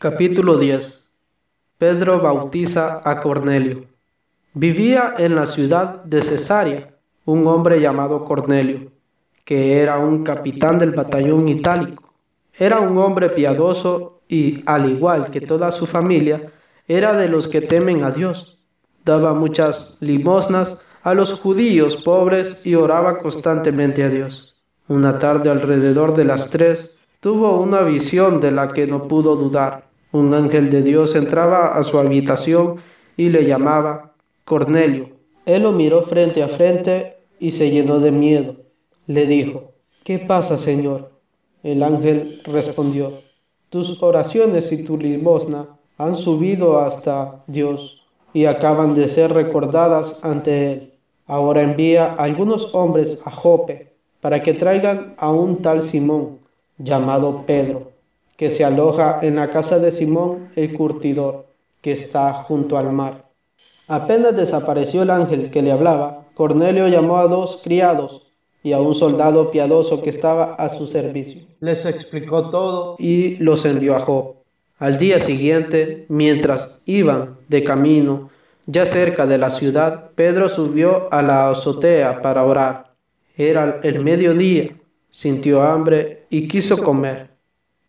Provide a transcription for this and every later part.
Capítulo 10 Pedro bautiza a Cornelio. Vivía en la ciudad de Cesarea un hombre llamado Cornelio, que era un capitán del batallón itálico. Era un hombre piadoso y, al igual que toda su familia, era de los que temen a Dios. Daba muchas limosnas a los judíos pobres y oraba constantemente a Dios. Una tarde alrededor de las tres, tuvo una visión de la que no pudo dudar. Un ángel de Dios entraba a su habitación y le llamaba Cornelio. Él lo miró frente a frente y se llenó de miedo. Le dijo, ¿qué pasa, Señor? El ángel respondió, tus oraciones y tu limosna han subido hasta Dios y acaban de ser recordadas ante Él. Ahora envía algunos hombres a Jope para que traigan a un tal Simón, llamado Pedro, que se aloja en la casa de Simón el curtidor, que está junto al mar. Apenas desapareció el ángel que le hablaba, Cornelio llamó a dos criados y a un soldado piadoso que estaba a su servicio. Les explicó todo y los envió a Job. Al día siguiente, mientras iban de camino, ya cerca de la ciudad, Pedro subió a la azotea para orar. Era el mediodía, sintió hambre y quiso comer.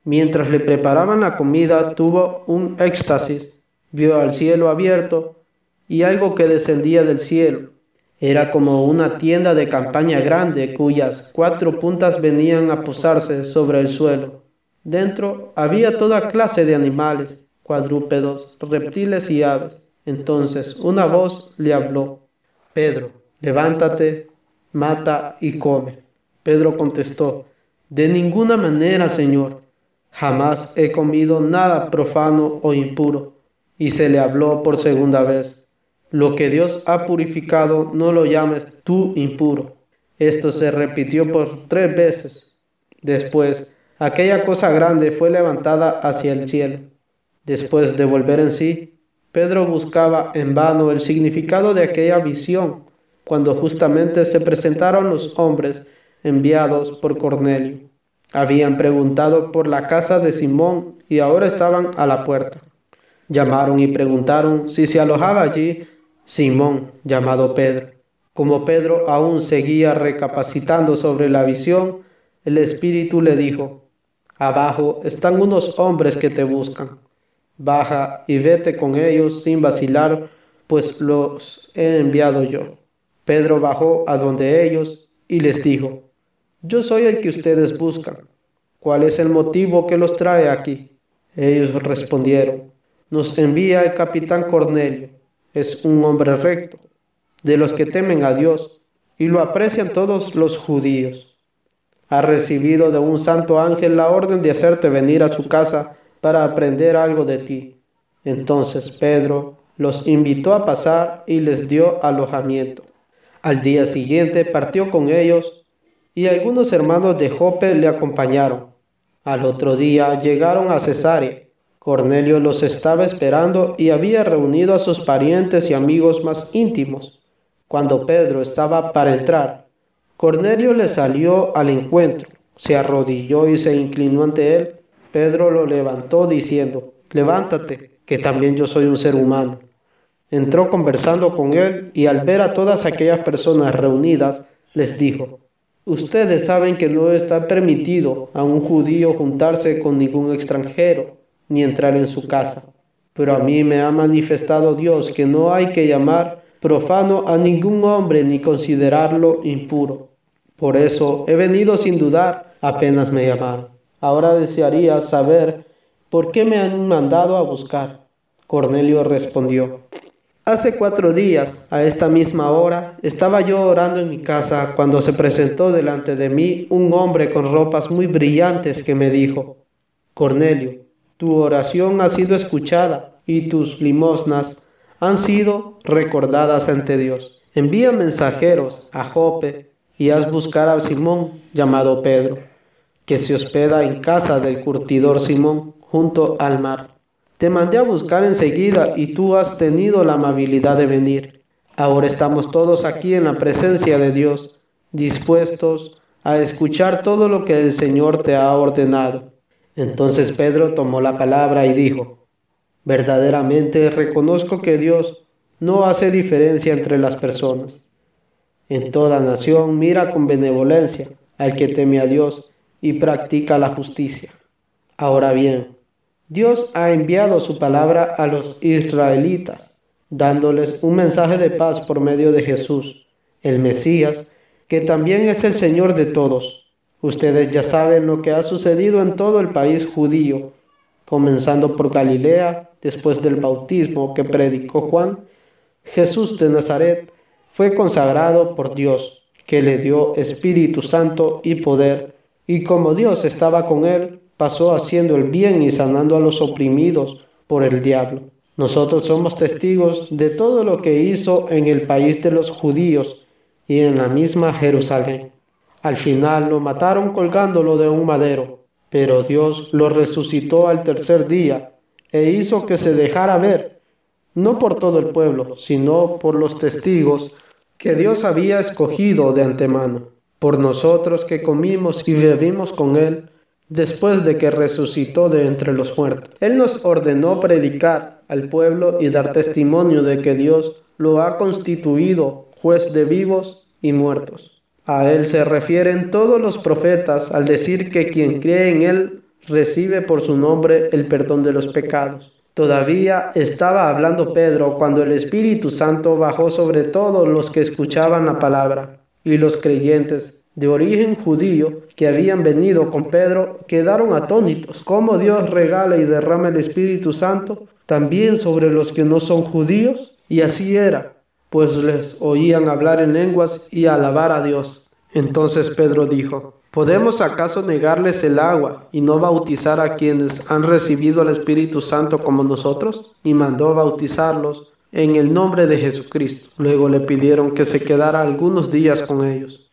Mientras le preparaban la comida, tuvo un éxtasis, vio al cielo abierto y algo que descendía del cielo. Era como una tienda de campaña grande cuyas cuatro puntas venían a posarse sobre el suelo. Dentro había toda clase de animales, cuadrúpedos, reptiles y aves. Entonces una voz le habló, Pedro, levántate, mata y come. Pedro contestó, de ninguna manera, Señor, jamás he comido nada profano o impuro. Y se le habló por segunda vez, lo que Dios ha purificado no lo llames tú impuro. Esto se repitió por tres veces. Después, aquella cosa grande fue levantada hacia el cielo. Después de volver en sí, Pedro buscaba en vano el significado de aquella visión, cuando justamente se presentaron los hombres enviados por Cornelio. Habían preguntado por la casa de Simón y ahora estaban a la puerta. Llamaron y preguntaron si se alojaba allí Simón, llamado Pedro. Como Pedro aún seguía recapacitando sobre la visión, el Espíritu le dijo, Abajo están unos hombres que te buscan baja y vete con ellos sin vacilar, pues los he enviado yo. Pedro bajó a donde ellos y les dijo, yo soy el que ustedes buscan. ¿Cuál es el motivo que los trae aquí? Ellos respondieron, nos envía el capitán Cornelio, es un hombre recto, de los que temen a Dios, y lo aprecian todos los judíos. Ha recibido de un santo ángel la orden de hacerte venir a su casa para aprender algo de ti. Entonces Pedro los invitó a pasar y les dio alojamiento. Al día siguiente partió con ellos y algunos hermanos de Jope le acompañaron. Al otro día llegaron a Cesarea. Cornelio los estaba esperando y había reunido a sus parientes y amigos más íntimos. Cuando Pedro estaba para entrar, Cornelio le salió al encuentro, se arrodilló y se inclinó ante él Pedro lo levantó diciendo, levántate, que también yo soy un ser humano. Entró conversando con él y al ver a todas aquellas personas reunidas, les dijo, ustedes saben que no está permitido a un judío juntarse con ningún extranjero, ni entrar en su casa. Pero a mí me ha manifestado Dios que no hay que llamar profano a ningún hombre ni considerarlo impuro. Por eso he venido sin dudar apenas me llamaron. Ahora desearía saber por qué me han mandado a buscar. Cornelio respondió, Hace cuatro días, a esta misma hora, estaba yo orando en mi casa cuando se presentó delante de mí un hombre con ropas muy brillantes que me dijo, Cornelio, tu oración ha sido escuchada y tus limosnas han sido recordadas ante Dios. Envía mensajeros a Jope y haz buscar a Simón llamado Pedro que se hospeda en casa del curtidor Simón, junto al mar. Te mandé a buscar enseguida y tú has tenido la amabilidad de venir. Ahora estamos todos aquí en la presencia de Dios, dispuestos a escuchar todo lo que el Señor te ha ordenado. Entonces Pedro tomó la palabra y dijo, verdaderamente reconozco que Dios no hace diferencia entre las personas. En toda nación mira con benevolencia al que teme a Dios y practica la justicia. Ahora bien, Dios ha enviado su palabra a los israelitas, dándoles un mensaje de paz por medio de Jesús, el Mesías, que también es el Señor de todos. Ustedes ya saben lo que ha sucedido en todo el país judío, comenzando por Galilea, después del bautismo que predicó Juan, Jesús de Nazaret fue consagrado por Dios, que le dio Espíritu Santo y poder, y como Dios estaba con él, pasó haciendo el bien y sanando a los oprimidos por el diablo. Nosotros somos testigos de todo lo que hizo en el país de los judíos y en la misma Jerusalén. Al final lo mataron colgándolo de un madero, pero Dios lo resucitó al tercer día e hizo que se dejara ver, no por todo el pueblo, sino por los testigos que Dios había escogido de antemano, por nosotros que comimos y bebimos con Él después de que resucitó de entre los muertos. Él nos ordenó predicar al pueblo y dar testimonio de que Dios lo ha constituido juez de vivos y muertos. A Él se refieren todos los profetas al decir que quien cree en Él recibe por su nombre el perdón de los pecados. Todavía estaba hablando Pedro cuando el Espíritu Santo bajó sobre todos los que escuchaban la palabra, y los creyentes de origen judío que habían venido con Pedro quedaron atónitos. ¿Cómo Dios regala y derrama el Espíritu Santo también sobre los que no son judíos? Y así era, pues les oían hablar en lenguas y alabar a Dios. Entonces Pedro dijo, ¿podemos acaso negarles el agua y no bautizar a quienes han recibido el Espíritu Santo como nosotros? Y mandó bautizarlos en el nombre de Jesucristo. Luego le pidieron que se quedara algunos días con ellos.